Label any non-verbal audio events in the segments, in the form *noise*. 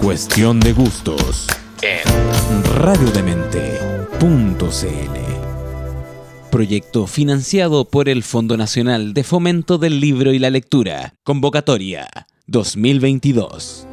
Cuestión de Gustos en radiodemente.cl. Proyecto financiado por el Fondo Nacional de Fomento del Libro y la Lectura. Convocatoria 2022.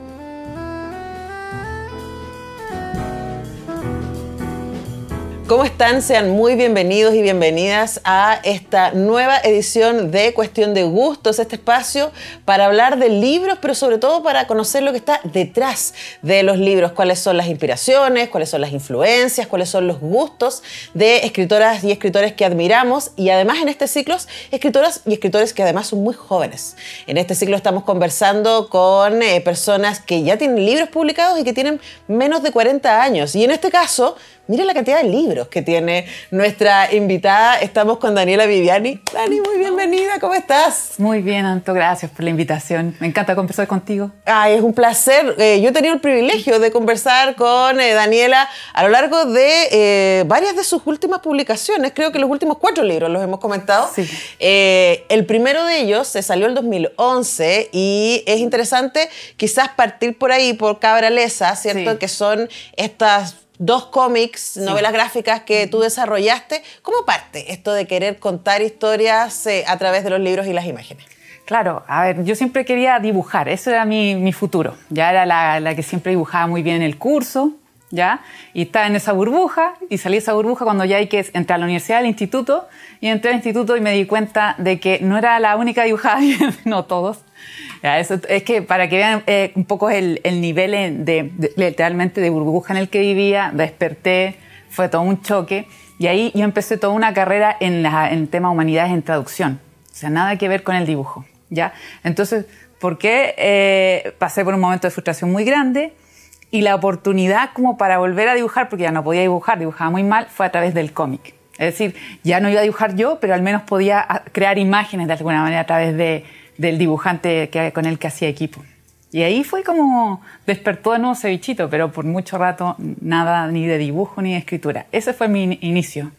¿Cómo están? Sean muy bienvenidos y bienvenidas a esta nueva edición de Cuestión de Gustos, este espacio para hablar de libros, pero sobre todo para conocer lo que está detrás de los libros, cuáles son las inspiraciones, cuáles son las influencias, cuáles son los gustos de escritoras y escritores que admiramos y además en este ciclo, escritoras y escritores que además son muy jóvenes. En este ciclo estamos conversando con eh, personas que ya tienen libros publicados y que tienen menos de 40 años. Y en este caso Miren la cantidad de libros que tiene nuestra invitada. Estamos con Daniela Viviani. Dani, muy bienvenida, ¿cómo estás? Muy bien, Anto, gracias por la invitación. Me encanta conversar contigo. Ay, es un placer. Eh, yo he tenido el privilegio de conversar con eh, Daniela a lo largo de eh, varias de sus últimas publicaciones. Creo que los últimos cuatro libros los hemos comentado. Sí. el primero de ellos se salió el 2011 y es interesante quizás partir por ahí, por Cabralesa, ¿cierto? Sí. Que son estas dos cómics, novelas gráficas que tú desarrollaste. ¿Cómo parte esto de querer contar historias eh, a través de los libros y las imágenes? Claro, a ver, yo siempre quería dibujar, eso era mi, mi futuro. Ya era la, la, que siempre dibujaba muy bien en el curso, ¿ya? Y estaba en esa burbuja, y salí de esa burbuja cuando ya hay que entrar a la universidad, al instituto, y entré al instituto y me di cuenta de que no era la única dibujada bien, *laughs* no todos. Es que para que vean eh, un poco el, el nivel de, literalmente de burbuja en el que vivía, desperté, fue todo un choque, y ahí yo empecé toda una carrera en, en tema humanidades en traducción, o sea, nada que ver con el dibujo. ¿ya? Entonces, ¿por qué eh, pasé por un momento de frustración muy grande? Y la oportunidad como para volver a dibujar, porque ya no podía dibujar, dibujaba muy mal, fue a través del cómic. Es decir, ya no iba a dibujar yo, pero al menos podía crear imágenes de alguna manera a través de, del dibujante que, con el que hacía equipo. Y ahí fue como despertó de nuevo ese bichito, pero por mucho rato nada ni de dibujo ni de escritura. Ese fue mi inicio.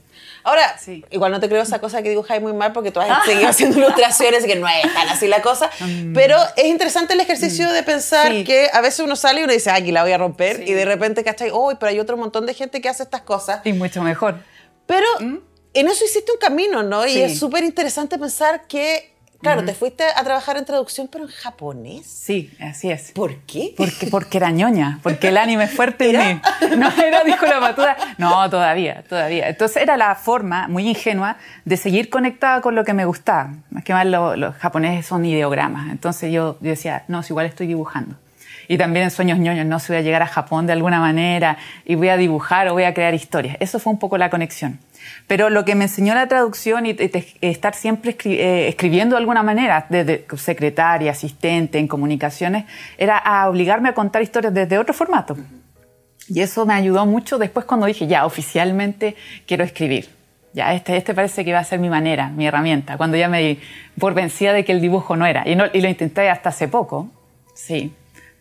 Ahora, sí. igual no te creo esa cosa que dibujáis muy mal porque tú has seguido haciendo ilustraciones y que no es tan así la cosa. *laughs* Mm. Pero es interesante el ejercicio mm. de pensar sí. que a veces uno sale y uno dice, aquí la voy a romper. Sí. Y de repente, ¿cachai? Oh, pero hay otro montón de gente que hace estas cosas. Y mucho mejor. Pero ¿Mm? en eso hiciste un camino, ¿no? Y es súper interesante pensar que Claro, uh -huh. te fuiste a trabajar en traducción, pero en japonés. Sí, así es. ¿Por qué? Porque, porque era ñoña, porque el anime es fuerte en mí. No era, dijo la matuda. No, todavía, todavía. Entonces era la forma muy ingenua de seguir conectada con lo que me gustaba. Más que más lo, los japoneses son ideogramas. Entonces yo, yo decía, no, si igual estoy dibujando. Y también en Sueños ñoños, no, si voy a llegar a Japón de alguna manera y voy a dibujar o voy a crear historias. Eso fue un poco la conexión. Pero lo que me enseñó la traducción y, estar siempre eh, escribiendo de alguna manera, desde secretaria, asistente, en comunicaciones, era a obligarme a contar historias desde otro formato. Y eso me ayudó mucho después cuando dije, ya, oficialmente quiero escribir. Ya, este, este parece que va a ser mi manera, mi herramienta. Cuando ya me di por vencida de que el dibujo no era. Y, y lo intenté hasta hace poco. Sí,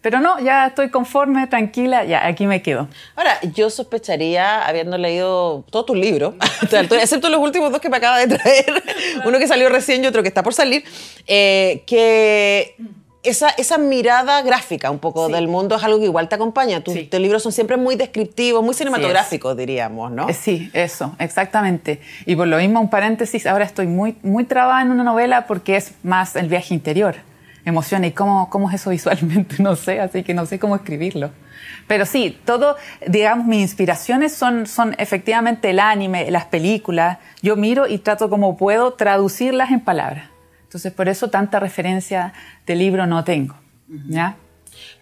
pero no, ya estoy conforme, tranquila, ya aquí me quedo. Ahora, yo sospecharía, habiendo leído todos tus libros, *laughs* excepto los últimos dos que me acaba de traer, *laughs* uno que salió recién y otro que está por salir, eh, que esa, esa, mirada gráfica un poco sí. del mundo es algo que igual te acompaña. Tus, sí. tus libros son siempre muy descriptivos, muy cinematográficos, sí diríamos, ¿no? Sí, eso, exactamente. Y por lo mismo, un paréntesis, ahora estoy muy, muy trabada en una novela porque es más el viaje interior emociona. ¿Y cómo, cómo es eso visualmente? *laughs* No sé, así que no sé cómo escribirlo. Pero sí, todo, digamos, mis inspiraciones son, son efectivamente el anime, las películas. Yo miro y trato como puedo traducirlas en palabras. Entonces, por eso tanta referencia de libro no tengo. ¿ya?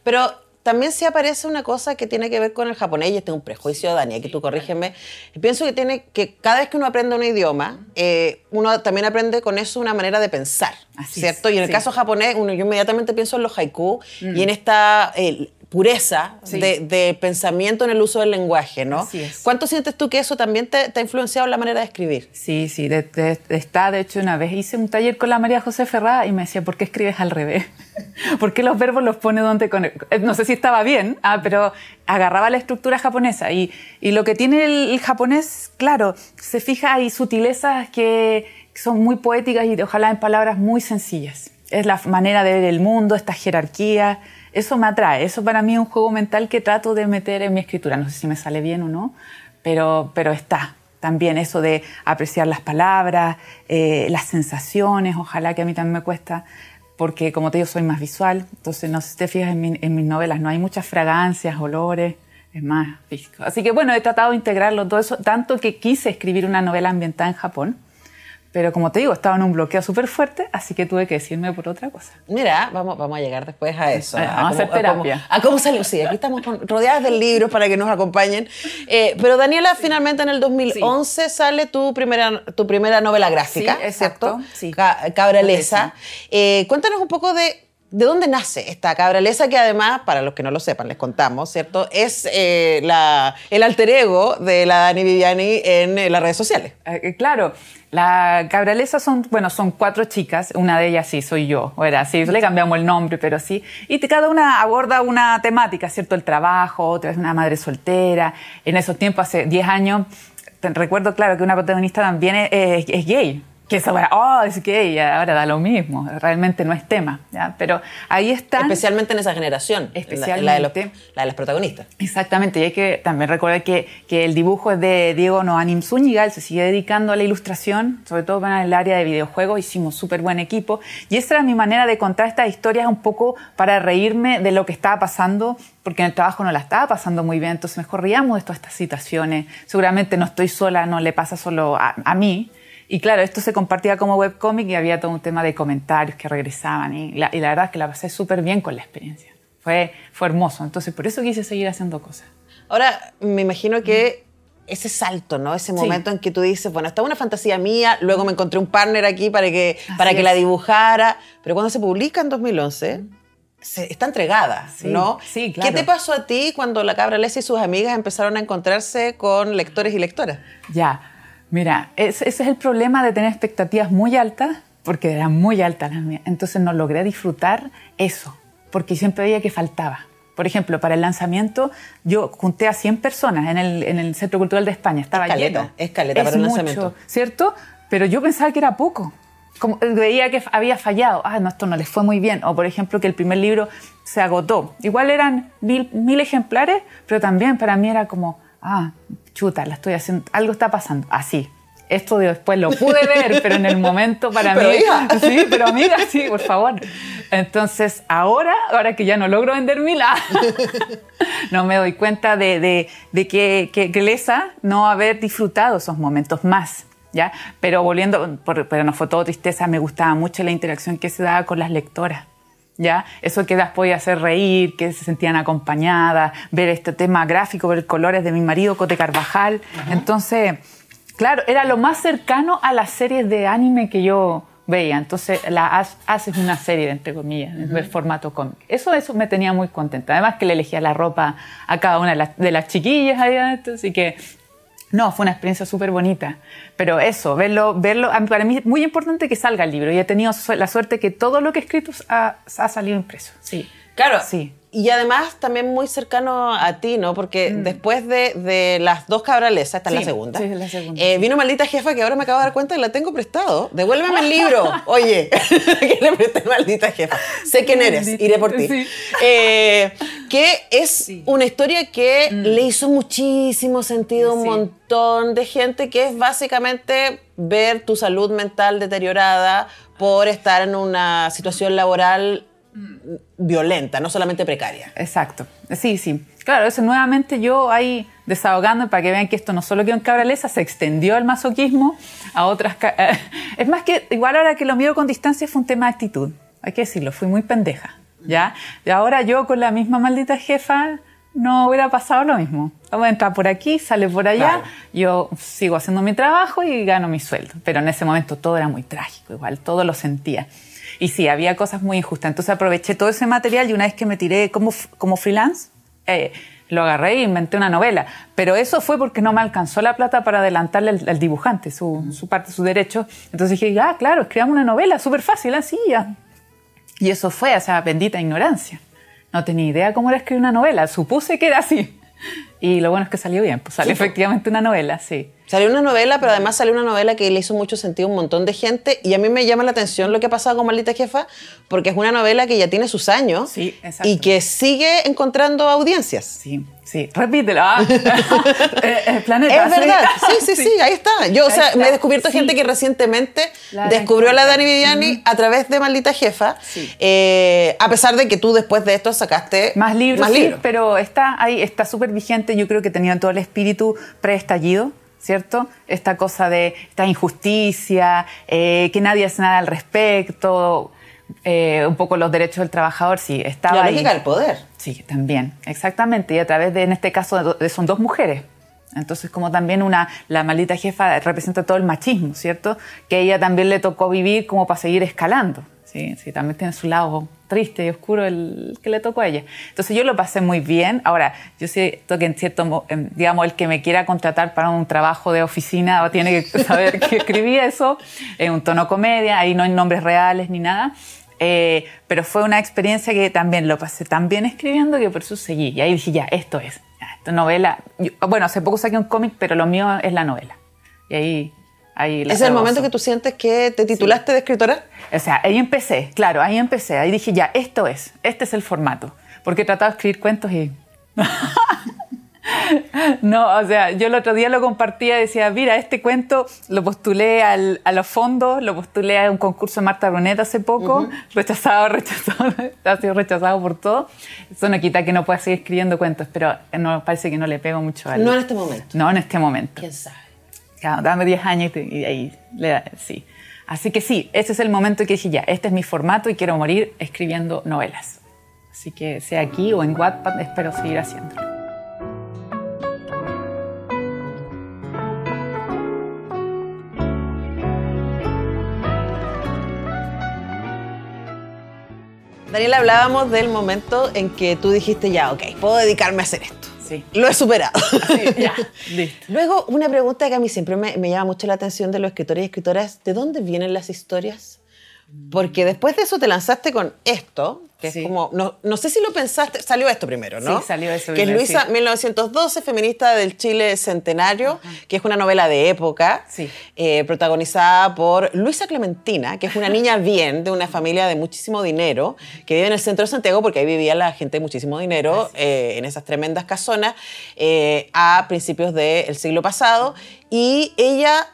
Pero también se aparece una cosa que tiene que ver con el japonés, y este es un prejuicio, Dani, que tú corrígeme. Pienso que tiene que cada vez que uno aprende un idioma, eh, uno también aprende con eso una manera de pensar, Así ¿cierto? Es, y en el sí. caso japonés, uno, yo inmediatamente pienso en los haiku mm. y en esta... Eh, pureza Sí. de, de pensamiento en el uso del lenguaje, ¿no? Así es. ¿Cuánto sientes tú que eso también te, te ha influenciado en la manera de escribir? Sí, sí, de, de- de- está. De hecho, una vez hice un taller con la María José Ferrá y me decía, ¿por qué escribes al revés? *laughs* ¿Por qué los verbos los pone donde... con- eh, No sé si estaba bien, ah, pero agarraba la estructura japonesa. Y, y lo que tiene el, el japonés, claro, se fija, hay sutilezas que son muy poéticas y ojalá en palabras muy sencillas. Es la manera de ver el mundo, esta jerarquía. Eso me atrae. Eso para mí es un juego mental que trato de meter en mi escritura. No sé si me sale bien o no, pero, pero está. También eso de apreciar las palabras, eh, las sensaciones, ojalá que a mí también me cuesta, porque como te digo, soy más visual. Entonces, no sé si te fijas en, mi- en mis novelas, no hay muchas fragancias, olores, es más físico. Así que bueno, he tratado de integrarlo todo eso, tanto que quise escribir una novela ambientada en Japón, pero como te digo, estaba en un bloqueo súper fuerte, así que tuve que decirme por otra cosa. Mira, vamos, vamos a llegar después a eso. Vamos a hacer cómo- terapia. cómo- A cómo, salió. Sí, aquí estamos con- rodeadas de libros para que nos acompañen. Eh, pero Daniela, finalmente en el 2011 sale tu primera, tu primera novela gráfica, Sí, exacto, ¿cierto? sí. Ca- Cabraleza. Eh, cuéntanos un poco de... ¿De dónde nace esta cabraleza que además, para los que no lo sepan, les contamos, ¿cierto? Es eh, la, el alter ego de la Dani Viviani en eh, las redes sociales. Eh, eh, claro, la cabraleza son, bueno, son cuatro chicas, una de ellas sí soy yo, o era así, le cambiamos el nombre, pero sí, y cada una aborda una temática, ¿cierto? El trabajo, otra es una madre soltera, en esos tiempos, hace 10 años, recuerdo, claro, que una protagonista también es, es- es gay. Que eso ahora, oh, es gay, ahora da lo mismo, realmente no es tema, ¿ya? Pero ahí está. Especialmente en esa generación. la- La, de, los- Especialmente. la de las protagonistas. Exactamente, y hay que también recordar que, que el dibujo es de Diego Noanim Zúñiga, él se sigue dedicando a la ilustración, sobre todo para el área de videojuegos, hicimos súper buen equipo, y esa era mi manera de contar estas historias un poco para reírme de lo que estaba pasando, porque en el trabajo no la estaba pasando muy bien, entonces mejor riamos de todas estas situaciones, seguramente no estoy sola, no le pasa solo a, a mí, y claro, esto se compartía como webcómic y había todo un tema de comentarios que regresaban, y la, y la verdad es que la pasé súper bien con la experiencia. Fue, fue hermoso, entonces por eso quise seguir haciendo cosas. Ahora, me imagino que ese salto, ¿no? Ese momento en que tú dices, bueno, esta es una fantasía mía, luego me encontré un partner aquí para que, para que es. la dibujara, pero cuando se publica en 2011, se- está entregada, Sí, ¿no? sí, claro. ¿Qué te pasó a ti cuando la cabra Leslie y sus amigas empezaron a encontrarse con lectores y lectoras? Ya, mira, ese, ese es el problema de tener expectativas muy altas, porque eran muy altas las mías. Entonces no logré disfrutar eso, porque siempre veía que faltaba. Por ejemplo, para el lanzamiento, yo junté a 100 personas en el, en el Centro Cultural de España. Estaba caleta, lleno. es caleta para mucho, lanzamiento. ¿Cierto? Pero yo pensaba que era poco. Como, eh, veía que había fallado. Ah, no, esto no les fue muy bien. O, por ejemplo, que el primer libro se agotó. Igual eran mil, mil ejemplares, pero también para mí era como, ah, chuta, la estoy haciendo, algo está pasando. Así. Esto de después lo pude ver, pero en el momento para *laughs* Pero mí. hija. *laughs* Sí, pero amiga, sí, por favor. Entonces, ahora, ahora que ya no logro vender ah, *laughs* no me doy cuenta de, de, de que, que, que lesa no haber disfrutado esos momentos más. ¿Ya? Pero volviendo, por- pero no fue todo tristeza, me gustaba mucho la interacción que se daba con las lectoras. ¿Ya? Eso que las podía hacer reír, que se sentían acompañadas, ver este tema gráfico, ver colores de mi marido, Cote Carvajal. Entonces, claro, era lo más cercano a las series de anime que yo veía. Entonces, la haz- haces una serie, entre comillas, en el formato cómic. Eso, eso me tenía muy contenta. Además que le elegía la ropa a cada una de las, de las chiquillas ahí adentro, así que no, fue una experiencia súper bonita. Pero eso, verlo, verlo, para mí es muy importante que salga el libro. Y he tenido la suerte que todo lo que he escrito ha, ha salido impreso. Sí. Claro. Sí. Y además también muy cercano a ti, ¿no? Porque después de, de las dos cabralesas, esta es la segunda. sí, es la segunda, eh, vino maldita jefa que ahora me acabo de dar cuenta que la tengo prestado. Devuélveme el libro. *laughs* Oye, *laughs* que le presté maldita jefa. Sé quién eres, iré por ti. Sí. Eh, que es una historia que le hizo muchísimo sentido a un montón de gente, que es básicamente ver tu salud mental deteriorada por estar en una situación laboral violenta, no solamente precaria. Exacto. Sí, sí. Claro, eso nuevamente yo ahí desahogando para que vean que esto no solo quedó en Cabralesa, se extendió el masoquismo a otras... *laughs* Es más que, igual ahora que lo miro con distancia, fue un tema de actitud. Hay que decirlo, fui muy pendeja. ¿Ya? Y ahora yo con la misma maldita jefa no hubiera pasado lo mismo. Vamos a entrar por aquí, sale por allá, Claro. yo sigo haciendo mi trabajo y gano mi sueldo. Pero en ese momento todo era muy trágico, igual, todo lo sentía. Y sí, había cosas muy injustas. Entonces aproveché todo ese material y una vez que me tiré como, como freelance, eh, lo agarré e inventé una novela. Pero eso fue porque no me alcanzó la plata para adelantarle al, dibujante su, su, parte, su derecho. Entonces dije, ah, claro, escribamos una novela, súper fácil, así ya. Y eso fue, o sea, bendita ignorancia. No tenía idea cómo era escribir una novela, supuse que era así. Y lo bueno es que salió bien, pues salió efectivamente una novela, sí. Salió una novela, pero además salió una novela que le hizo mucho sentido a un montón de gente. Y a mí me llama la atención lo que ha pasado con Maldita Jefa, porque es una novela que ya tiene sus años sí, y que sigue encontrando audiencias. Sí, Sí, repítelo. Ah. *laughs* Eh, planeta. Es verdad. Sí, sí, sí, ahí está. Yo, o sea, me he descubierto gente que recientemente descubrió a la Dani Viviani a través de Maldita Jefa. Eh, a pesar de que tú después de esto sacaste más libros. Más libros. pero está ahí, está súper vigente. Yo creo que tenía todo el espíritu preestallido. ¿cierto? Esta cosa de esta injusticia, que nadie hace nada al respecto, un poco los derechos del trabajador, sí, estaba La lógica del poder. Sí, también, exactamente. Y a través de, en este caso, son dos mujeres. Entonces, como también una, la maldita jefa representa todo el machismo, ¿cierto? Que a ella también le tocó vivir como para seguir escalando. Sí, sí, también tiene su lado triste y oscuro el que le tocó a ella. Entonces yo lo pasé muy bien. Ahora, yo siento que en cierto, digamos, el que me quiera contratar para un trabajo de oficina tiene que *laughs* saber que escribí eso en un tono comedia, ahí no hay nombres reales ni nada. Eh, pero fue una experiencia que también lo pasé tan bien escribiendo que por eso seguí. Y ahí dije, ya, esto es. esta novela. bueno, hace poco saqué un cómic, pero lo mío es la novela. Y ahí. Ahí ¿Es el momento que tú sientes que te titulaste de escritora? O sea, ahí empecé, claro, ahí empecé. Ahí dije, ya, esto es. Este es el formato. Porque he tratado de escribir cuentos y. *laughs* No, o sea, yo el otro día lo compartía y decía, mira, este cuento lo postulé al, a los fondos, lo postulé a un concurso de Marta Brunet hace poco, rechazado, *laughs* rechazado, ha sido rechazado por todo. Eso no quita que no pueda seguir escribiendo cuentos, pero no, parece que no le pego mucho a No en este momento. No en este momento. ¿Quién sabe? Dame 10 años y, ahí, le, sí. Así que sí, ese es el momento que dije, ya, este es mi formato y quiero morir escribiendo novelas. Así que sea aquí o en Wattpad, espero seguir haciéndolo. Daniela, hablábamos del momento en que tú dijiste, ya, ok, puedo dedicarme a hacer esto. Sí. Lo he superado. Sí, *laughs* ya, listo. Luego, una pregunta que a mí siempre me, me llama mucho la atención de los escritores y escritoras, ¿de dónde vienen las historias? Porque después de eso te lanzaste con esto, que es como, no, no, sé si lo pensaste, salió esto primero, ¿no? Sí, salió eso Que es Luisa, 1912, feminista del Chile Centenario, que es una novela de época, eh, protagonizada por Luisa Clementina, que es una *laughs* niña bien de una familia de muchísimo dinero, que vive en el centro de Santiago, porque ahí vivía la gente de muchísimo dinero, eh, en esas tremendas casonas, eh, a principios del siglo pasado, y ella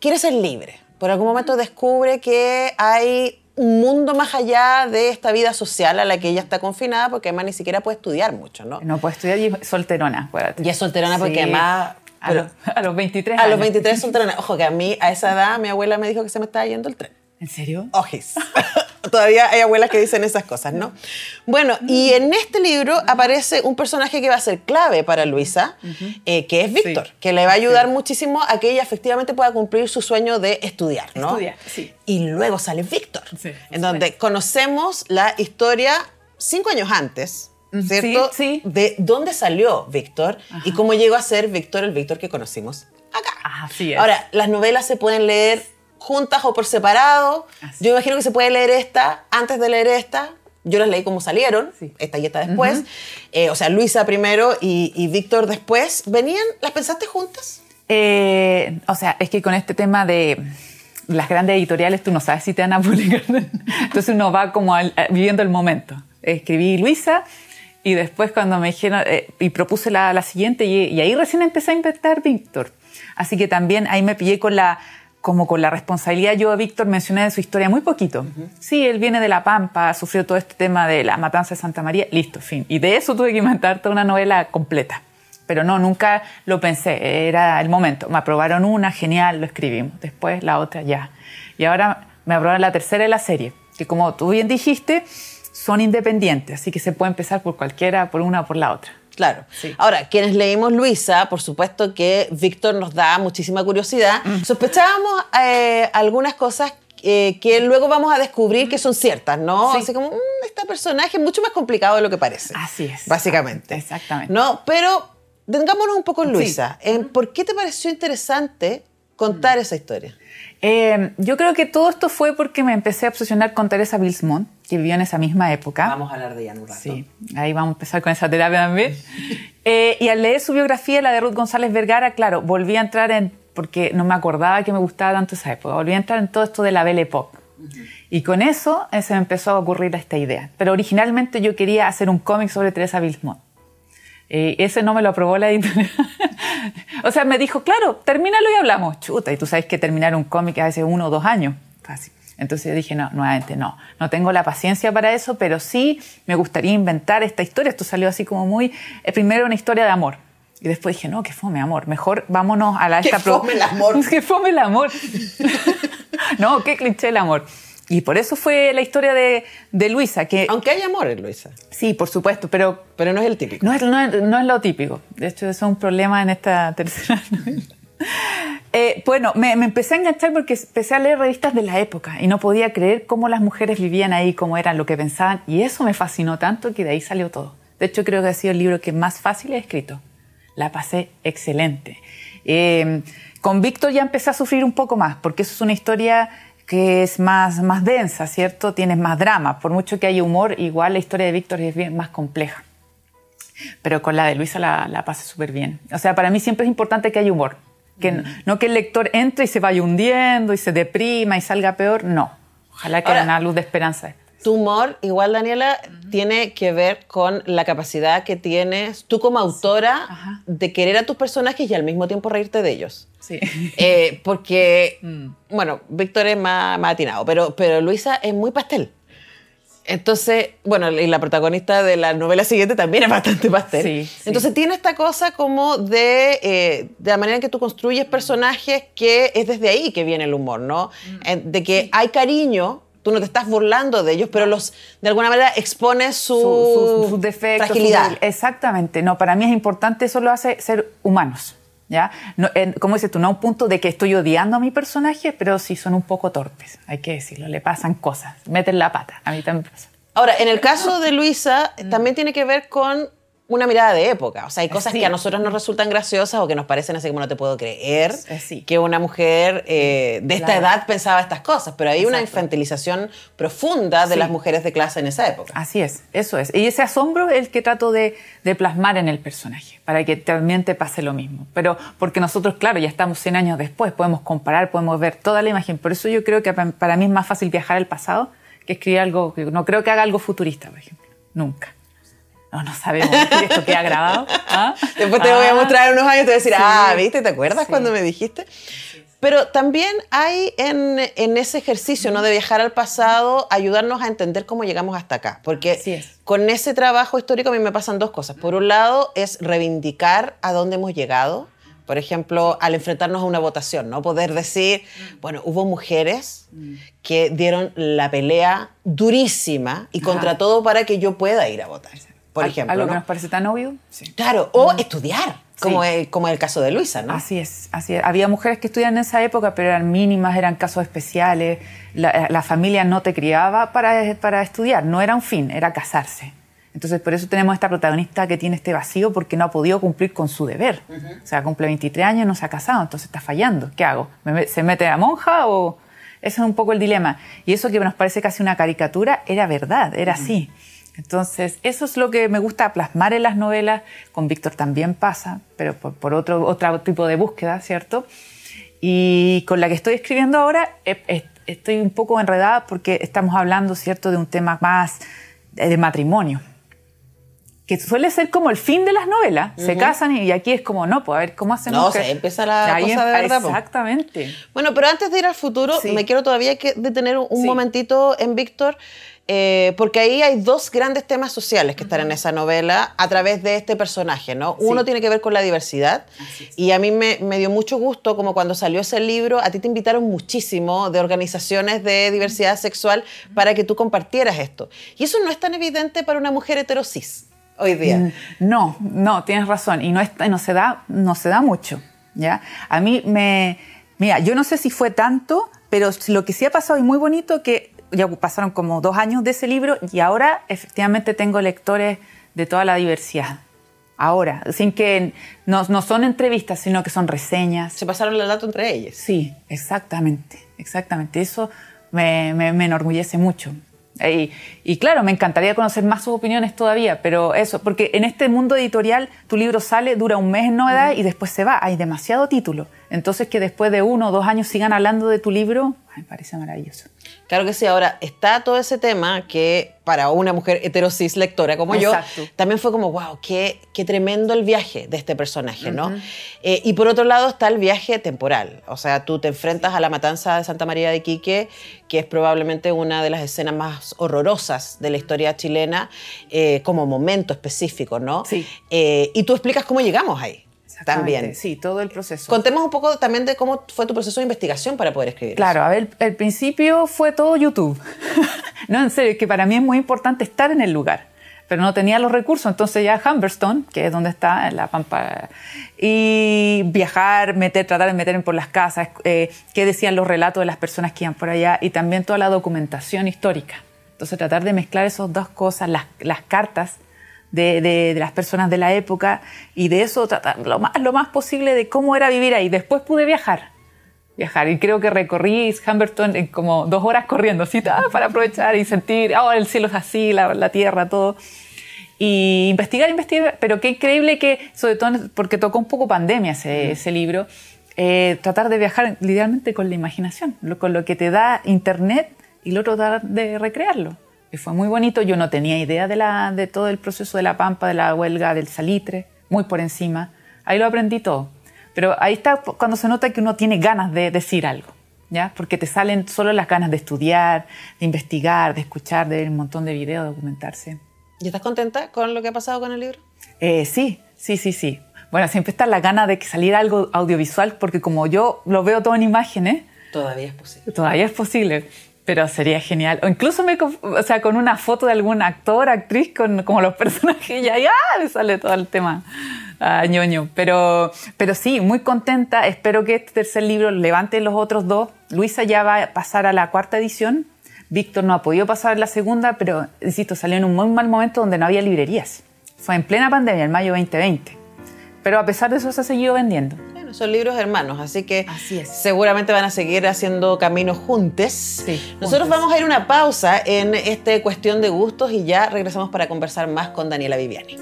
quiere ser libre. Por algún momento descubre que hay un mundo más allá de esta vida social a la que ella está confinada, porque además ni siquiera puede estudiar mucho, ¿no? No puede estudiar y es solterona. Acuérdate. Y es solterona porque además... A, los, a, los 23 A los 23 *laughs* solterona. Ojo, que a mí, a esa edad, mi abuela me dijo que se me estaba yendo el tren. ¿En serio? Ojis. *laughs* Todavía hay abuelas que dicen esas cosas, ¿no? Bueno, y en este libro aparece un personaje que va a ser clave para Luisa, eh, que es Víctor, que le va a ayudar muchísimo a que ella efectivamente pueda cumplir su sueño de estudiar, ¿no? Estudiar, sí. Y luego sale Víctor, en donde conocemos la historia cinco años antes, ¿cierto? Sí, De dónde salió Víctor y cómo llegó a ser Víctor el Víctor que conocimos acá. Así es. Ahora, las novelas se pueden leer juntas o por separado. Yo imagino que se puede leer esta antes de leer esta. Yo las leí como salieron, esta y esta después. Eh, o sea, Luisa primero y, Víctor después. ¿Venían? ¿Las pensaste juntas? Eh, o sea, es que con este tema de las grandes editoriales tú no sabes si te van a publicar. *laughs* Entonces uno va como viviendo el momento. Escribí Luisa y después cuando me dijeron, eh, y propuse la, la siguiente y, y, ahí recién empecé a inventar Víctor. Así que también ahí me pillé con la, como con la responsabilidad, yo a Víctor mencioné en su historia muy poquito. Sí, él viene de La Pampa, sufrió todo este tema de la matanza de Santa María, listo, fin. Y de eso tuve que inventar toda una novela completa. Pero no, nunca lo pensé, era el momento. Me aprobaron una, genial, lo escribimos. Después la otra, ya. Y ahora me aprobaron la tercera de la serie, que como tú bien dijiste, son independientes, así que se puede empezar por cualquiera, por una o por la otra. Claro. Ahora, quienes leímos Luisa, por supuesto que Víctor nos da muchísima curiosidad. Sospechábamos eh, algunas cosas eh, que luego vamos a descubrir que son ciertas, ¿no? Sí. Así como, mm, este personaje es mucho más complicado de lo que parece. Así es. Básicamente. Exactamente. ¿No? Pero tengámonos un poco en Sí. Luisa. En ¿Por qué te pareció interesante contar esa historia? Eh, yo creo que todo esto fue porque me empecé a obsesionar con Teresa Bilsmont, que vivió en esa misma época. a hablar de ella en un rato. Sí, ahí vamos a empezar con esa terapia también. *laughs* Eh, y al leer su biografía, la de Ruth González Vergara, claro, volví a entrar en, porque no me acordaba que me gustaba tanto esa época, volví a entrar en todo esto de la Belle Époque. Y con eso eh, se me empezó a ocurrir esta idea. Pero originalmente yo quería hacer un cómic sobre Teresa Bilsmont. Eh, ese no me lo aprobó la editorial. *laughs* o sea, me dijo, claro, termínalo y hablamos. Chuta, y tú sabes que terminar un cómic hace uno o dos años. Fácil. Entonces yo dije, no, nuevamente no, no tengo la paciencia para eso, pero sí me gustaría inventar esta historia. Esto salió así como muy, eh, primero una historia de amor. Y después dije, no, que fome amor, mejor vámonos a la... Que esta pro- fome el amor. *laughs* que fome el amor. *laughs* no, qué cliché el amor. Y por eso fue la historia de, de Luisa, que Aunque hay amor en Luisa, sí, por supuesto, pero pero no es el típico. no es, no es- no es lo típico. De hecho, eso es un problema en esta tercera *laughs* novela. Eh, bueno, me, me empecé a enganchar porque empecé a leer revistas de la época y no podía creer cómo las mujeres vivían ahí, cómo eran, lo que pensaban. Y eso me fascinó tanto que de ahí salió todo. De hecho, creo que ha sido el libro que más fácil he escrito. La pasé excelente. Eh, con Víctor ya empecé a sufrir un poco más, porque eso es una historia que es más, más densa, ¿cierto? Tienes más drama. Por mucho que haya humor, igual la historia de Víctor es bien más compleja. Pero con la de Luisa la, la pasé súper bien. O sea, para mí siempre es importante que haya humor. Que no, no que el lector entre y se vaya hundiendo y se deprima y salga peor. No. Ojalá que haya una luz de esperanza. Tu humor, igual Daniela, tiene que ver con la capacidad que tienes tú como autora de querer a tus personajes y al mismo tiempo reírte de ellos. Sí. Eh, porque, *laughs* Mm. bueno, Víctor es más, más atinado, pero, pero Luisa es muy pastel. Entonces, bueno, y la protagonista de la novela siguiente también es bastante pastel. Sí, sí. Entonces tiene esta cosa como de, eh, de la manera en que tú construyes personajes que es desde ahí que viene el humor, ¿no? Mm. De que hay cariño, tú no te estás burlando de ellos, pero los de alguna manera expones su, Su- su- sus defectos. fragilidad. exactamente. No, para mí es importante, eso lo hace ser humanos. ¿Ya? No, en- como dices tú, no a un punto de que estoy odiando a mi personaje, pero sí son un poco torpes, hay que decirlo, le pasan cosas, meten la pata, a mí también me pasa. Ahora, en el caso de Luisa, también tiene que ver con una mirada de época. O sea, hay cosas Sí. que a nosotros nos resultan graciosas o que nos parecen así como no te puedo creer Eh, sí. que una mujer eh, de esta Claro. edad pensaba estas cosas. Pero hay una infantilización profunda de Sí. las mujeres de clase en esa época. Así es, eso es. Y ese asombro es el que trato de, de plasmar en el personaje, para que también te pase lo mismo. Pero porque nosotros, claro, ya estamos 100 años después, podemos comparar, podemos ver toda la imagen. Por eso yo creo que pa- para mí es más fácil viajar al pasado que escribir algo, no creo que haga algo futurista, por ejemplo. Nunca. No, no sabemos. ¿Esto queda grabado? ¿Ah? Después te voy a Ah, mostrar unos años y te voy a decir, sí. ah, ¿viste? ¿Te acuerdas Sí. cuando me dijiste? Pero también hay en, en ese ejercicio ¿no? de viajar al pasado, ayudarnos a entender cómo llegamos hasta acá. Porque con ese trabajo histórico a mí me pasan dos cosas. Por un lado, es reivindicar a dónde hemos llegado. Por ejemplo, al enfrentarnos a una votación, ¿no? Poder decir, bueno, hubo mujeres que dieron la pelea durísima y contra Ajá. todo para que yo pueda ir a votar. Por Al- ejemplo, Algo ¿no? que nos parece tan obvio. Sí. Claro, o estudiar, como, Sí. es, como el caso de Luisa, ¿no? Así es, así es. Había mujeres que estudiaban en esa época, pero eran mínimas, eran casos especiales. La, la familia no te criaba para, para estudiar, no era un fin, era casarse. Entonces, por eso tenemos esta protagonista que tiene este vacío porque no ha podido cumplir con su deber. O sea, cumple 23 años, no se ha casado, entonces está fallando. ¿Qué hago? ¿Me me- ¿Se mete a monja o...? Ese es un poco el dilema. Y eso que nos parece casi una caricatura era verdad, era así. Entonces, eso es lo que me gusta plasmar en las novelas. Con Víctor también pasa, pero por, por otro, otro tipo de búsqueda, ¿cierto? Y con la que estoy escribiendo ahora eh, eh, estoy un poco enredada porque estamos hablando, ¿cierto?, de un tema más de, matrimonio. Que suele ser como el fin de las novelas. Se casan y, aquí es como, no, pues a ver cómo hacemos. No, que- se empieza la Ahí cosa de verdad, po. Exactamente. Bueno, pero antes de ir al futuro, Sí. me quiero todavía que detener un, un Sí. momentito en Víctor, eh, porque ahí hay dos grandes temas sociales que están en esa novela a través de este personaje, ¿no? Uno tiene que ver con la diversidad y a mí me, me dio mucho gusto como cuando salió ese libro, a ti te invitaron muchísimo de organizaciones de diversidad sexual para que tú compartieras esto. Y eso no es tan evidente para una mujer heterosis hoy día. Mm, No, no, tienes razón. Y no, es- no, se, da, no se da mucho. ¿ya? A mí me. Mira, yo no sé si fue tanto pero lo que sí ha pasado y muy bonito que ya pasaron como dos años de ese libro y ahora efectivamente tengo lectores de toda la diversidad. Ahora, sin que no, no son entrevistas, sino que son reseñas. Se pasaron la data entre ellos. Sí, exactamente, exactamente. Eso me, me, me enorgullece mucho. Y, y, claro, me encantaría conocer más sus opiniones todavía, pero eso, porque en este mundo editorial tu libro sale, dura un mes en novedad y después se va. Hay demasiado título. Entonces que después de uno o dos años sigan hablando de tu libro, me parece maravilloso. Claro que sí. Ahora, está todo ese tema que para una mujer heterosis lectora como Exacto. yo, también fue como, wow, qué, qué tremendo el viaje de este personaje, ¿no? Eh, y por otro lado está el viaje temporal. O sea, tú te enfrentas a la matanza de Santa María de Iquique, que es probablemente una de las escenas más horrorosas de la historia chilena, eh, como momento específico, ¿no? Sí. Eh, y tú explicas cómo llegamos ahí. También. Sí, todo el proceso. Contemos un poco también de cómo fue tu proceso de investigación para poder escribir. Claro, a ver, al principio fue todo YouTube. *laughs* no, en serio, que para mí es muy importante estar en el lugar, pero no tenía los recursos, entonces ya Humberstone, que es donde está en la Pampa, y viajar, meter, tratar de meterme por las casas, eh, qué decían los relatos de las personas que iban por allá y también toda la documentación histórica. Entonces tratar de mezclar esas dos cosas, las, las cartas de, de, de, las personas de la época y de eso tratar lo más, lo más posible de cómo era vivir ahí. Después pude viajar, viajar y creo que recorrí Humberton en como dos horas corriendo, así, para aprovechar y sentir, oh, el cielo es así, la, la tierra, todo. Y investigar, investigar, pero qué increíble que, sobre todo porque tocó un poco pandemia ese, ese libro, eh, tratar de viajar literalmente con la imaginación, con lo que te da Internet y lo otro tratar de recrearlo que fue muy bonito. Yo no tenía idea de, la, de todo el proceso de la pampa, de la huelga, del salitre, muy por encima. Ahí lo aprendí todo. Pero ahí está cuando se nota que uno tiene ganas de decir algo, ¿ya? Porque te salen solo las ganas de estudiar, de investigar, de escuchar, de ver un montón de videos, de documentarse. ¿Y estás contenta con lo que ha pasado con el libro? Eh, sí, sí, sí, sí. Bueno, siempre está la gana de que saliera algo audiovisual, porque como yo lo veo todo en imágenes... Todavía es posible. Todavía es posible. Pero sería genial. O incluso me, o sea, con una foto de algún actor, actriz, con como los *laughs* personajes, ya, ya le sale todo el tema a ñoño. Pero, pero sí, muy contenta. Espero que este tercer libro levante los otros dos. Luisa ya va a pasar a la cuarta edición. Víctor no ha podido pasar la segunda, pero, insisto, salió en un muy mal momento donde no había librerías. Fue en plena pandemia, en mayo 2020. Pero a pesar de eso se ha seguido vendiendo. Bueno, son libros hermanos, así que así es. seguramente van a seguir haciendo caminos juntos. Sí, Nosotros juntes. vamos a ir a una pausa en este Cuestión de Gustos y ya regresamos para conversar más con Daniela Viviani.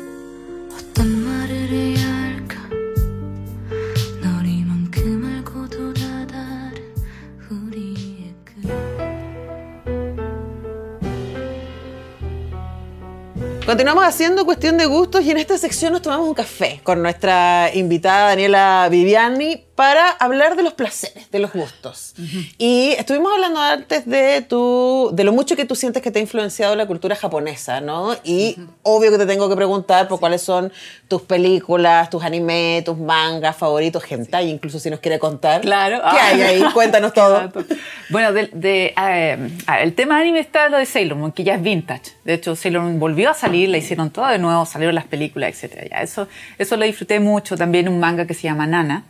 Continuamos haciendo cuestión de gustos y en esta sección nos tomamos un café con nuestra invitada Daniela Viviani para hablar de los placeres, de los gustos. Uh -huh. Y estuvimos hablando antes de, tu, de lo mucho que tú sientes que te ha influenciado la cultura japonesa, ¿no? Y uh -huh. obvio que te tengo que preguntar por sí. cuáles son tus películas, tus animes, tus mangas favoritos, hentai, sí. incluso si nos quiere contar. Claro. ¿Qué ah. hay ahí? Cuéntanos *laughs* todo. bueno, de, de, uh, el tema anime está lo de Sailor Moon, que ya es vintage. De hecho, Sailor Moon volvió a salir, la hicieron todo de nuevo, salieron las películas, etc. Ya, eso, eso lo disfruté mucho. También un manga que se llama Nana,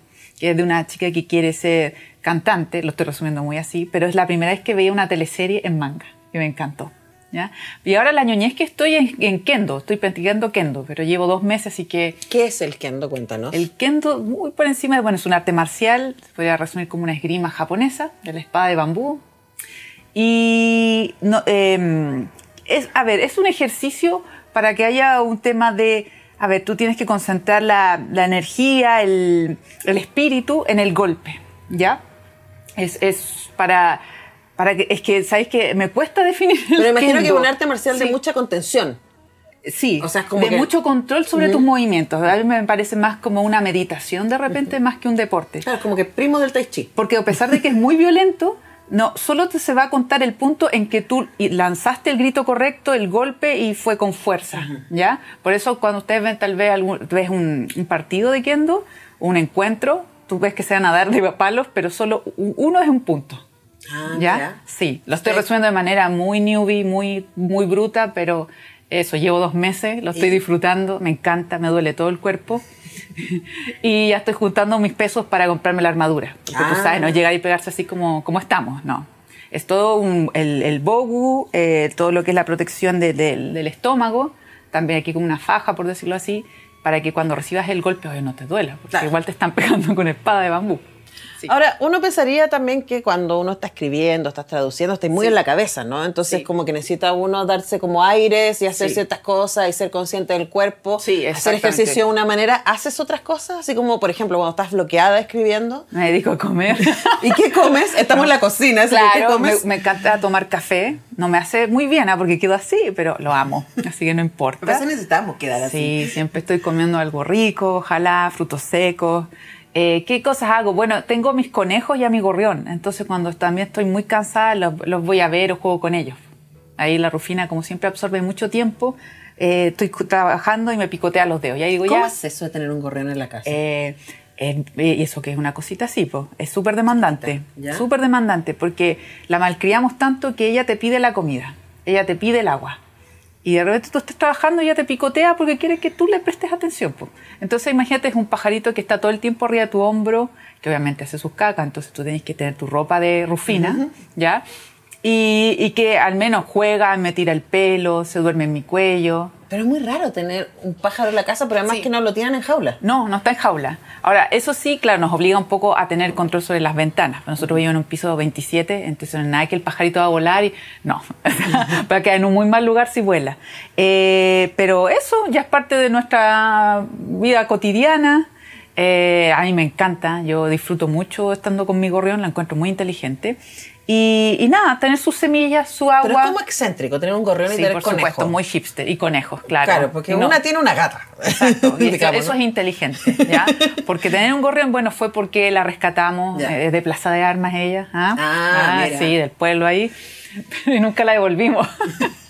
que es de una chica que quiere ser cantante, lo estoy resumiendo muy así, pero es la primera vez que veía una teleserie en manga y me encantó. ¿ya? Y ahora la ñoñez que estoy en, en, Kendo, estoy practicando Kendo, pero llevo dos meses, así que... ¿Qué es el Kendo? Cuéntanos. El Kendo, muy por encima, bueno, es un arte marcial, se podría resumir como una esgrima japonesa, de la espada de bambú. Y, no, eh, es, a ver, es un ejercicio para que haya un tema de a ver, tú tienes que concentrar la, la energía, el, el, espíritu en el golpe, ¿ya? Es, es para, para que, es que, ¿sabes que Me cuesta definir el Pero imagino kendo. que es un arte marcial sí. de mucha contención. Sí, o sea, es como de que... mucho control sobre tus movimientos. A mí me parece más como una meditación de repente, uh -huh. más que un deporte. Claro, como que primo del tai chi. Porque a pesar de que es muy violento, no, solo te se va a contar el punto en que tú lanzaste el grito correcto, el golpe y fue con fuerza. ¿ya? Por eso cuando ustedes ven tal vez algún, ves un, un, partido de kendo, un encuentro, tú ves que se van a dar de palos, pero solo uno es un punto. Ah, ¿Ya? ¿ya? Sí, lo estoy resumiendo de manera muy newbie, muy, muy bruta, pero eso, llevo dos meses, lo estoy disfrutando, me encanta, me duele todo el cuerpo. *laughs* y ya estoy juntando mis pesos para comprarme la armadura. Porque tú Ah. sabes, no llegar y pegarse así como, como estamos, no. Es todo un- el, el bogu, eh, todo lo que es la protección de- del- del estómago, también aquí como una faja, por decirlo así, para que cuando recibas el golpe oye, no te duela, porque Claro. igual te están *laughs* pegando con espada de bambú. Sí. Ahora, uno pensaría también que cuando uno está escribiendo, estás traduciendo, estás muy Sí. en la cabeza, ¿no? Entonces, Sí. como que necesita uno darse como aires y hacer Sí. ciertas cosas y ser consciente del cuerpo. Sí, Hacer ejercicio de una manera. ¿Haces otras cosas? Así como, por ejemplo, cuando estás bloqueada escribiendo. Me dedico a comer. *laughs* ¿Y qué comes? Estamos en la cocina, que ¿qué Claro, me, comes? me encanta tomar café. No me hace muy bien, ¿ah? porque quedo así, pero lo amo. Así que no importa. A veces necesitamos quedar así. Sí, siempre estoy comiendo algo rico, ojalá, frutos secos. Eh, ¿Qué cosas hago? Bueno, tengo mis conejos y a mi gorrión. Entonces, cuando también estoy muy cansada, los, los voy a ver o juego con ellos. Ahí la Rufina, como siempre, absorbe mucho tiempo. Eh, estoy trabajando y me picotea los dedos. Ya digo, ¿Cómo ya. es eso de tener un gorrión en la casa? Eh, eh, y eso que es una cosita así, po. es súper demandante, súper demandante, porque la malcriamos tanto que ella te pide la comida, ella te pide el agua. Y de repente tú estás trabajando y ella te picotea porque quiere que tú le prestes atención. po. Entonces imagínate, es un pajarito que está todo el tiempo arriba de tu hombro, que obviamente hace sus cacas, entonces tú tienes que tener tu ropa de rufina, ¿ya? Y, y que al menos juega, me tira el pelo, se duerme en mi cuello. Pero es muy raro tener un pájaro en la casa, pero además Sí. que no lo tienen en jaula. No, no está en jaula. Ahora, eso sí, claro, nos obliga un poco a tener control sobre las ventanas. Nosotros vivimos en un piso 27, entonces nada que el pajarito va a volar y no, *laughs* va a quedar en un muy mal lugar si vuela. Eh, pero eso ya es parte de nuestra vida cotidiana. Eh, a mí me encanta, yo disfruto mucho estando con mi gorrión, la encuentro muy inteligente. Y, y nada, tener sus semillas, su agua. Pero es como excéntrico tener un gorrión y Sí, tener por conejo. supuesto, muy hipster. Y conejos, claro. Claro, porque no- una tiene una gata. *laughs* Exacto, y eso, digamos, eso ¿no? es inteligente, ¿ya? Porque tener un gorrión, bueno, fue porque la rescatamos eh, de Plaza de Armas ella, ¿ah? Ah, mira. sí, del pueblo ahí, *laughs* y nunca la devolvimos. *laughs*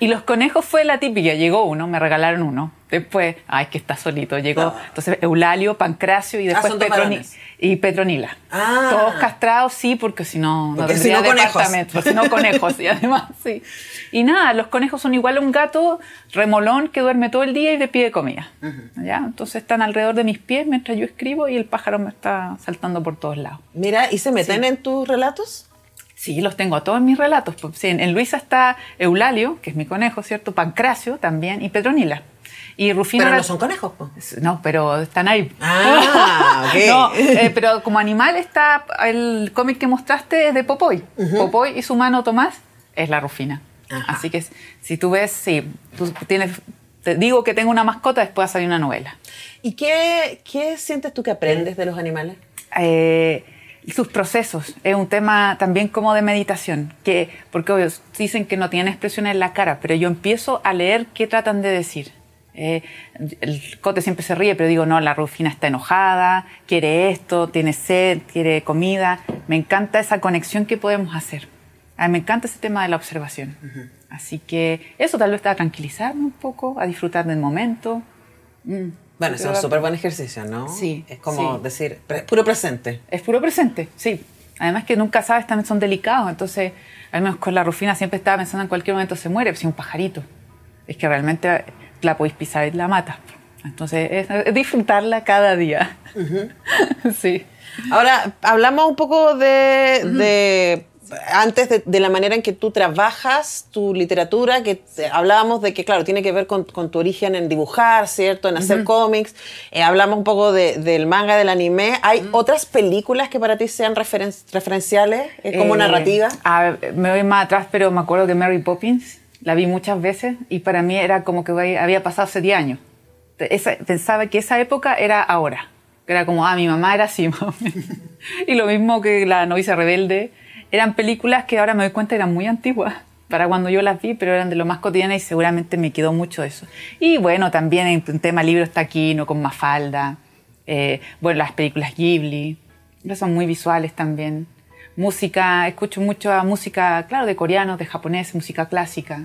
y los conejos fue la típica, llegó uno, me regalaron uno, después, ay, que está solito, llegó, No. entonces Eulalio, Pancracio y después Ah, dos Petroni- y Petronila. Ah. Todos castrados, sí, porque si no, no Porque tendría departamento, si no conejos, y además, sí. Y nada, los conejos son igual a un gato remolón que duerme todo el día y le pide comida. ¿ya? Entonces están alrededor de mis pies mientras yo escribo y el pájaro me está saltando por todos lados. Mira, ¿y se meten en tus relatos? Sí, los tengo a todos en mis relatos. pues, sí, en, Luisa está Eulalio, que es mi conejo, ¿cierto? Pancracio también, y Petronila. Y Rufino Pero no son conejos, po. No, pero están ahí. Ah, *laughs* ok. No, eh, pero como animal está el cómic que mostraste es de Popoy. Popoy y su mano Tomás es la Rufina. Ajá. Así que si tú ves, sí, tú tienes, te digo que tengo una mascota, después va a salir una novela. ¿Y qué, qué sientes tú que aprendes de los animales? Eh, sus procesos es un tema también como de meditación, que porque obvio, dicen que no tienen expresiones en la cara, pero yo empiezo a leer qué tratan de decir. Eh, el cote siempre se ríe, pero digo, no, la Rufina está enojada, quiere esto, tiene sed, quiere comida. Me encanta esa conexión que podemos hacer. A mí me encanta ese tema de la observación. Así que eso tal vez va a tranquilizarme un poco, a disfrutar del momento. Mm. Bueno, es un súper buen ejercicio, ¿no? Sí, Es como sí. decir, pre- puro presente. Es puro presente, sí. Además que nunca sabes, también son delicados. Entonces, al menos con la Rufina siempre estaba pensando en cualquier momento se muere, si un pajarito. Es que realmente la podéis pisar y la matas. Entonces, es, es disfrutarla cada día. *laughs* sí. Ahora, hablamos un poco de, de- antes de, de la manera en que tú trabajas tu literatura, que te- hablábamos de que, claro, tiene que ver con, con tu origen en dibujar, ¿cierto? En hacer cómics. Eh, hablamos un poco de- del manga, del anime. ¿Hay otras películas que para ti sean referen- referenciales eh, como Eh, narrativa? a ver, me voy más atrás, pero me acuerdo que Mary Poppins la vi muchas veces y para mí era como que había pasado hace 10 años. Esa- pensaba que esa época era ahora. Era como, ah, mi mamá era así. *laughs* y lo mismo que La novicia rebelde. Eran películas que ahora me doy cuenta eran muy antiguas para cuando yo las vi, pero eran de lo más cotidianas y seguramente me quedó mucho eso. Y bueno, también en tema libro está Kino con Mafalda. Eh, bueno, las películas Ghibli. Son muy visuales también. Música, escucho mucho a música, claro, de coreano, de japonés, música clásica.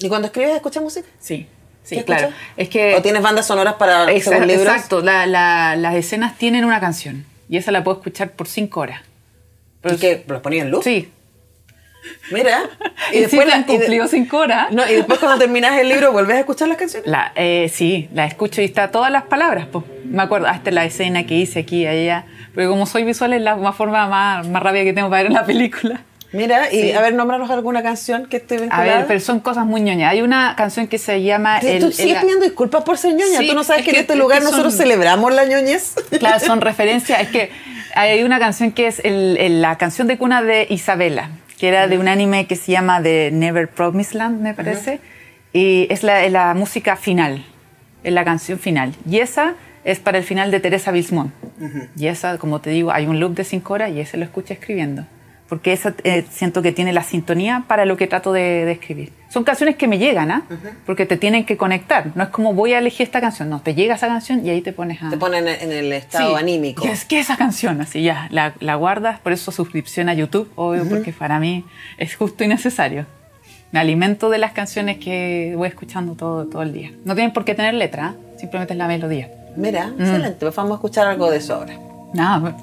¿Y cuando escribes, escuchas música? Sí, sí, ¿Qué claro. escuchas? Es que ¿O tienes bandas sonoras para Exa- libros? Exacto, la- la- las escenas tienen una canción y esa la puedo escuchar por cinco horas. Pero ¿Y que los ponías en luz? Sí. Mira. *laughs* Y, después la- han cumplido cinco horas. No, y después cuando terminas el libro, ¿vuelves a escuchar las canciones? La, eh, sí, la escucho y está todas las palabras. po. Me acuerdo hasta la escena que hice aquí y allá. Porque como soy visual es la más forma más, más rápida que tengo para ver una película. Mira, y Sí. a ver, nómbranos alguna canción que esté A vinculada. ver, pero son cosas muy ñoñas. Hay una canción que se llama... Tú- el- Tú el- sigues pidiendo disculpas por ser ñoña. Sí, Tú no sabes es que, en que- este es lugar que son- nosotros celebramos la ñoñez. Claro, son *laughs* referencias. Es que hay una canción que es el- el- la canción de cuna de Isabela, que era de un anime que se llama The Never Promised Land, me parece. Y es la, la música final, es la canción final. Y esa es para el final de Teresa Bilsmont. Y esa, como te digo, hay un loop de cinco horas y ese lo escucho escribiendo. Porque esa eh, siento que tiene la sintonía para lo que trato de, de escribir. Son canciones que me llegan, ¿ah? Porque te tienen que conectar. No es como voy a elegir esta canción. No, te llega esa canción y ahí te pones a... Te ponen en el estado Sí, anímico. ¿Qué es, qué es esa canción? Así ya, la, la guardas, por eso suscripción a YouTube, obvio, porque para mí es justo y necesario. Me alimento de las canciones que voy escuchando todo, todo el día. No tienen por qué tener letra, ¿eh? simplemente es la melodía. Mira, Mm. excelente. Pues vamos a escuchar algo de eso ahora. Nada,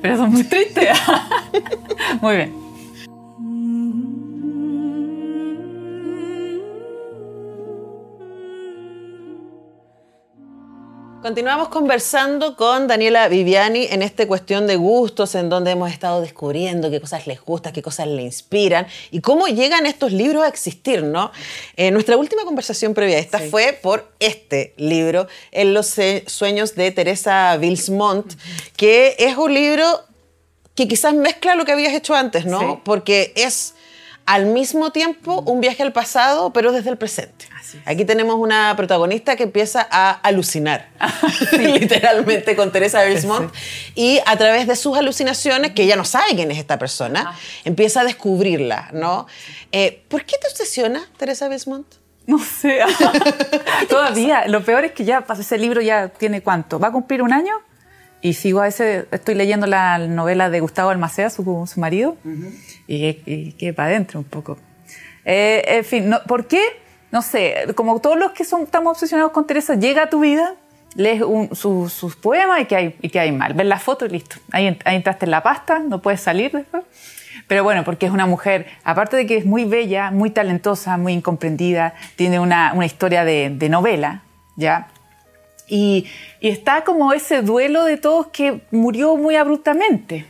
pero es muy triste. *laughs* muy bien. Continuamos conversando con Daniela Viviani en esta cuestión de gustos, en donde hemos estado descubriendo qué cosas les gusta, qué cosas le inspiran y cómo llegan estos libros a existir, ¿no? Eh, nuestra última conversación previa a esta fue por este libro, En los eh, sueños de Teresa Bilsmont, que es un libro que quizás mezcla lo que habías hecho antes, ¿no? Sí. Porque es al mismo tiempo un viaje al pasado, pero desde el presente. Aquí tenemos una protagonista que empieza a alucinar, *laughs* *laughs* literalmente, con Teresa Bilsmont. Y a través de sus alucinaciones, que ella no sabe quién es esta persona, empieza a descubrirla, ¿no? Eh, ¿Por qué te obsesiona Teresa Bilsmont? No sé. *laughs* Todavía. Lo peor es que ya pasó ese libro, ya tiene cuánto. ¿Va a cumplir un año? Y sigo a ese. Estoy leyendo la novela de Gustavo Almacea, su, su marido, y, y que para adentro un poco. Eh, en fin, no- ¿por qué? No sé. Como todos los que son, estamos obsesionados con Teresa, llega a tu vida, lees un- su- sus poemas y que, hay, y que hay mal. Ves la foto y listo. Ahí, ahí entraste en la pasta, no puedes salir después. Pero bueno, porque es una mujer, aparte de que es muy bella, muy talentosa, muy incomprendida, tiene una, una historia de, de novela, ¿ya? Y, y está como ese duelo de todos que murió muy abruptamente.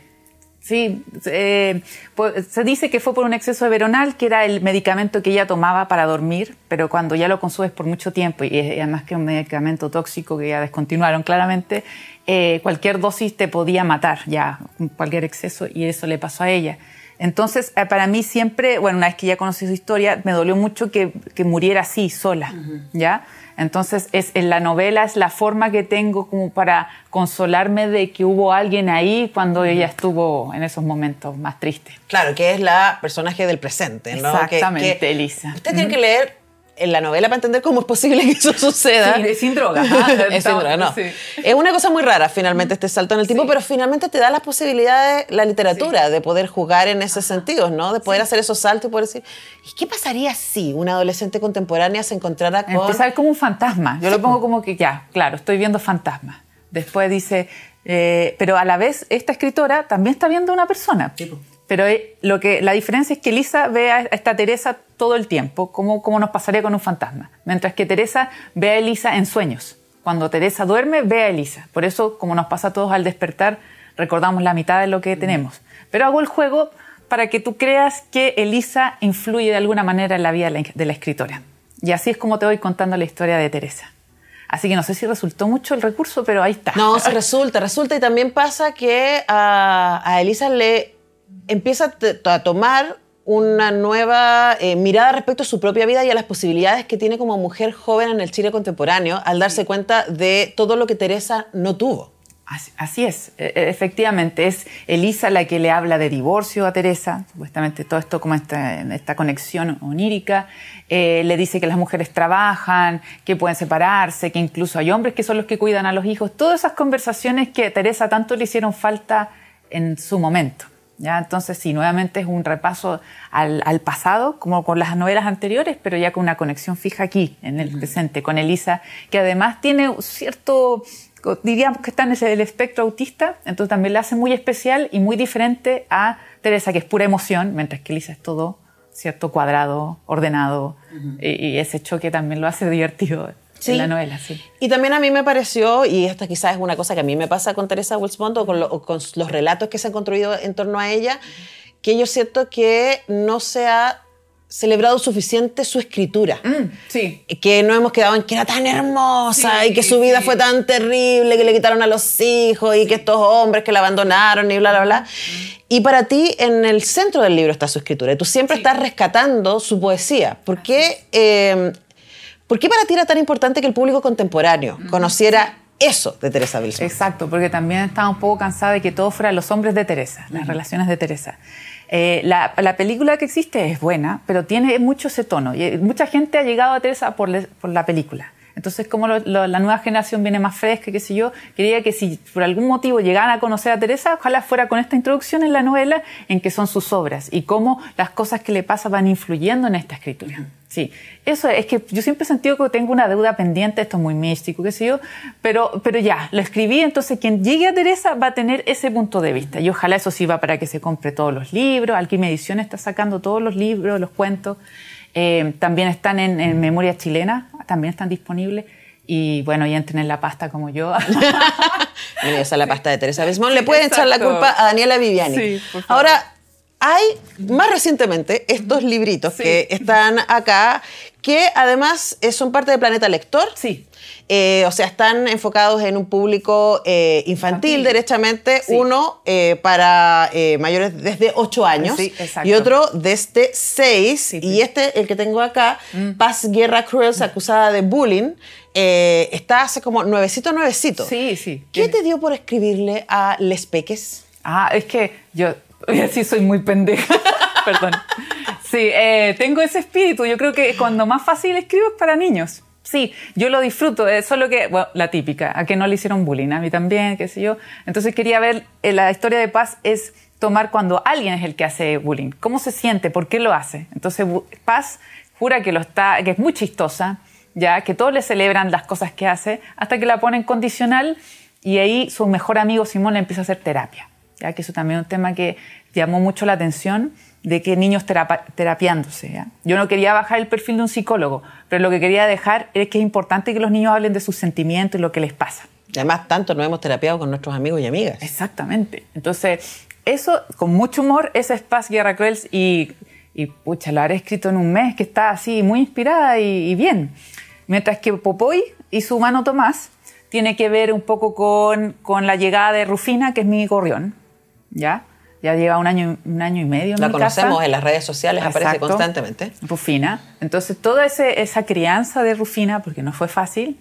Sí, eh, pues, se dice que fue por un exceso de veronal, que era el medicamento que ella tomaba para dormir, pero cuando ya lo consumes por mucho tiempo, y además que es un medicamento tóxico que ya descontinuaron claramente, eh, cualquier dosis te podía matar, ya, cualquier exceso, y eso le pasó a ella. Entonces, eh, para mí siempre, bueno, una vez que ya conocí su historia, me dolió mucho que, que muriera así, sola, ¿ya? Entonces, es, en la novela es la forma que tengo como para consolarme de que hubo alguien ahí cuando ella estuvo en esos momentos más tristes. Claro, que es la personaje del presente, ¿no? Que- Exactamente, que- Elisa. Usted tiene que leer en la novela para entender cómo es posible que eso suceda. Sí, sin drogas. ¿ah? Es sin droga, *laughs* no. Sí. Es una cosa muy rara finalmente este salto en el tiempo, pero finalmente te da las posibilidades la literatura de poder jugar en ese sentido, ¿no? De poder hacer esos saltos y poder decir, ¿y qué pasaría si una adolescente contemporánea se encontrara con... Ver como un fantasma. Yo lo pongo como que ya, claro, estoy viendo fantasmas. Después dice, eh, pero a la vez esta escritora también está viendo una persona. Sí, po. Pero eh, lo que, la diferencia es que Elisa ve a esta Teresa todo el tiempo, como, como nos pasaría con un fantasma. Mientras que Teresa ve a Elisa en sueños. Cuando Teresa duerme, ve a Elisa. Por eso, como nos pasa a todos al despertar, recordamos la mitad de lo que tenemos. Pero hago el juego para que tú creas que Elisa influye de alguna manera en la vida de la- de la escritora. Y así es como te voy contando la historia de Teresa. Así que no sé si resultó mucho el recurso, pero ahí está. No, sí resulta, resulta y también pasa que a, a Elisa le empieza a tomar una nueva eh, mirada respecto a su propia vida y a las posibilidades que tiene como mujer joven en el Chile contemporáneo al darse cuenta de todo lo que Teresa no tuvo. Así, así es, e- e- efectivamente. Es Elisa la que le habla de divorcio a Teresa, supuestamente todo esto como esta, esta conexión onírica. Eh, le dice que las mujeres trabajan, que pueden separarse, que incluso hay hombres que son los que cuidan a los hijos. Todas esas conversaciones que a Teresa tanto le hicieron falta en su momento. ¿Ya? Entonces, sí, nuevamente es un repaso al, al pasado, como con las novelas anteriores, pero ya con una conexión fija aquí, en el presente, con Elisa, que además tiene cierto diríamos que está en ese- el espectro autista, entonces también la hace muy especial y muy diferente a Teresa, que es pura emoción, mientras que Elisa es todo, ¿cierto? Cuadrado, ordenado, y, y ese choque también lo hace *laughs* divertido Sí. en la novela, sí. Y también a mí me pareció, y esta quizás es una cosa que a mí me pasa con Teresa Wilsbond o con, lo- o con los relatos que se han construido en torno a ella, que yo siento que no se ha celebrado suficiente su escritura. Sí. Que no hemos quedado en que era tan hermosa Sí, y que su vida sí. fue tan terrible, que le quitaron a los hijos y que estos hombres que la abandonaron y bla, bla, bla. Y para ti, en el centro del libro está su escritura. Y tú siempre estás rescatando su poesía. ¿Por qué, eh, ¿Por qué para ti era tan importante que el público contemporáneo conociera eso de Teresa Wilson? Exacto, porque también estaba un poco cansada de que todo fuera los hombres de Teresa, las relaciones de Teresa. Eh, la, la película que existe es buena, pero tiene mucho ese tono. Y eh, mucha gente ha llegado a Teresa por, le- por la película. Entonces, como lo- lo- la nueva generación viene más fresca, qué sé yo, quería que si por algún motivo llegaran a conocer a Teresa, ojalá fuera con esta introducción en la novela en que son sus obras y cómo las cosas que le pasan van influyendo en esta escritura. Sí, eso es que yo siempre he sentido que tengo una deuda pendiente, esto es muy místico, qué sé yo, pero, pero ya, lo escribí, entonces quien llegue a Teresa va a tener ese punto de vista. Y ojalá eso sirva para que se compre todos los libros. Alquimia Edición está sacando todos los libros, los cuentos. Eh, también están en, en Memoria Chilena, también están disponibles. Y bueno, y entren en la pasta como yo. *laughs* Bienvenidos a la pasta de Teresa Wilson. Le pueden echar la culpa a Daniela Viviani. Sí, por favor. Ahora, hay más recientemente estos libritos Sí. que están acá, que además eh, son parte de Planeta Lector. Sí. Eh, o sea, están enfocados en un público eh, infantil, Infantil. derechamente. Sí. Uno eh, para mayores desde 8 años Sí, y otro desde 6. Sí, y. Mm. este, el que tengo acá, Paz Guerra Cruels, acusada de bullying, está hace como nuevecito, nuevecito. Sí, sí. ¿Qué te dio por escribirle a Les Peques? Ah, es que yo *laughs* sí soy muy pendeja. *laughs* Perdón. Sí, eh, tengo ese espíritu. Yo creo que cuando más fácil escribo es para niños. Sí, yo lo disfruto, es solo que, bueno, la típica, a que no le hicieron bullying, a mí también, qué sé yo. Entonces quería ver, eh, la historia de Paz es tomar cuando alguien es el que hace bullying. ¿Cómo se siente? ¿Por qué lo hace? Entonces Paz jura que, lo está, que es muy chistosa, ya que todos le celebran las cosas que hace, hasta que la ponen condicional y ahí su mejor amigo Simón le empieza a hacer terapia. Ya que eso también es un tema que llamó mucho la atención de que niños terapiándose. ¿ya? Yo no quería bajar el perfil de un psicólogo, pero lo que quería dejar es que es importante que los niños hablen de sus sentimientos y lo que les pasa. Y Además, tanto nos hemos terapiado con nuestros amigos y amigas. Exactamente. Entonces, eso con mucho humor, ese es Paz Guerra Cruels y, y pucha, lo habré escrito en un mes que está así muy inspirada y, y bien. Mientras que Popoy y su mano Tomás tiene que ver un poco con, con la llegada de Rufina, que es mi gorrión, ¿ya? Ya lleva un año, un año y medio en La mi conocemos casa. en las redes sociales, aparece Exacto. constantemente. Rufina. Entonces, toda ese- esa crianza de Rufina, porque no fue fácil,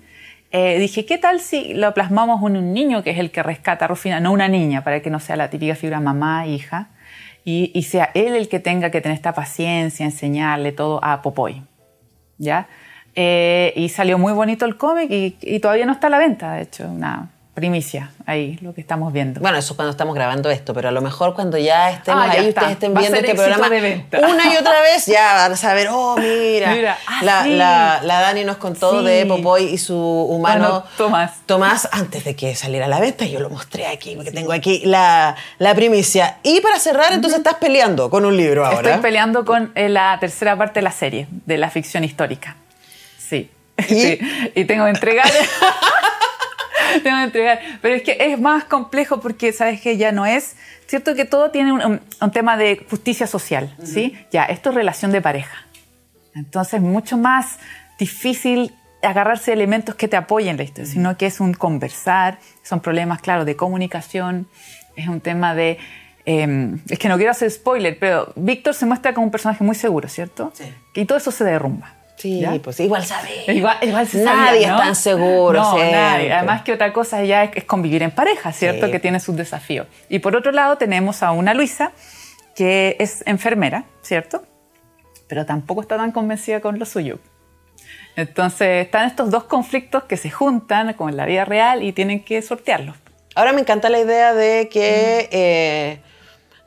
eh, dije, ¿qué tal si lo plasmamos en un niño que es el que rescata a Rufina, no una niña, para que no sea la típica figura mamá, hija, y, y sea él el que tenga que tener esta paciencia, enseñarle todo a Popoy? ¿Ya? Eh, y salió muy bonito el cómic y, y todavía no está a la venta, de hecho, una primicia ahí, lo que estamos viendo. Bueno, eso es cuando estamos grabando esto, pero a lo mejor cuando ya estemos Ah, ya ahí, está. ustedes estén Va viendo este programa una y otra vez, ya van a saber, oh, mira, Mira, ah, la, sí. la- la Dani nos contó Sí. de Popoy y su humano Bueno, Tomás. Tomás, antes de que saliera a la venta, yo lo mostré aquí, porque tengo aquí la, la primicia. Y para cerrar, entonces estás peleando con un libro ahora. Estoy peleando con eh, la tercera parte de la serie, de la ficción histórica. Sí. *laughs* Sí. Y tengo que entregar. *laughs* *laughs* tengo que entregar. Pero es que es más complejo porque, ¿sabes que Ya no es. Cierto que todo tiene un, un- un tema de justicia social, ¿sí? Ya, esto es relación de pareja. Entonces, es mucho más difícil agarrarse de elementos que te apoyen la historia, sino que es un conversar, son problemas, claro, de comunicación, es un tema de... eh, es que no quiero hacer spoiler, pero Víctor se muestra como un personaje muy seguro, ¿cierto? Sí. Y todo eso se derrumba. Sí, ¿ya? pues igual sabes. Igual, igual se Nadie sabía, ¿no? es tan seguro. No, nadie. Además que otra cosa ya es, es convivir en pareja, ¿cierto? Sí. Que tiene sus desafíos. Y por otro lado tenemos a una Luisa que es enfermera, ¿cierto? Pero tampoco está tan convencida con lo suyo. Entonces están estos dos conflictos que se juntan como en la vida real y tienen que sortearlos. Ahora me encanta la idea de que eh,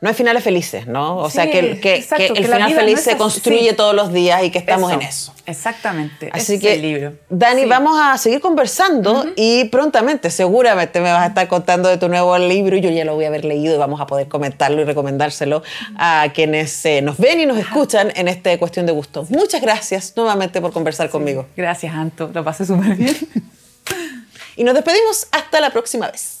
no hay finales felices, ¿no? O sea, que, que- exacto, que el que final no feliz se así, construye sí. todos los días y que estamos en eso. Exactamente. Así es que, el libro. Dani, Sí. vamos a seguir conversando y prontamente, seguramente me vas a estar contando de tu nuevo libro y yo ya lo voy a haber leído y vamos a poder comentarlo y recomendárselo a quienes eh, nos ven y nos escuchan en esta cuestión de gusto. Muchas gracias nuevamente por conversar conmigo. Gracias, Anto. Lo pasé súper bien. *laughs* Y nos despedimos hasta la próxima vez.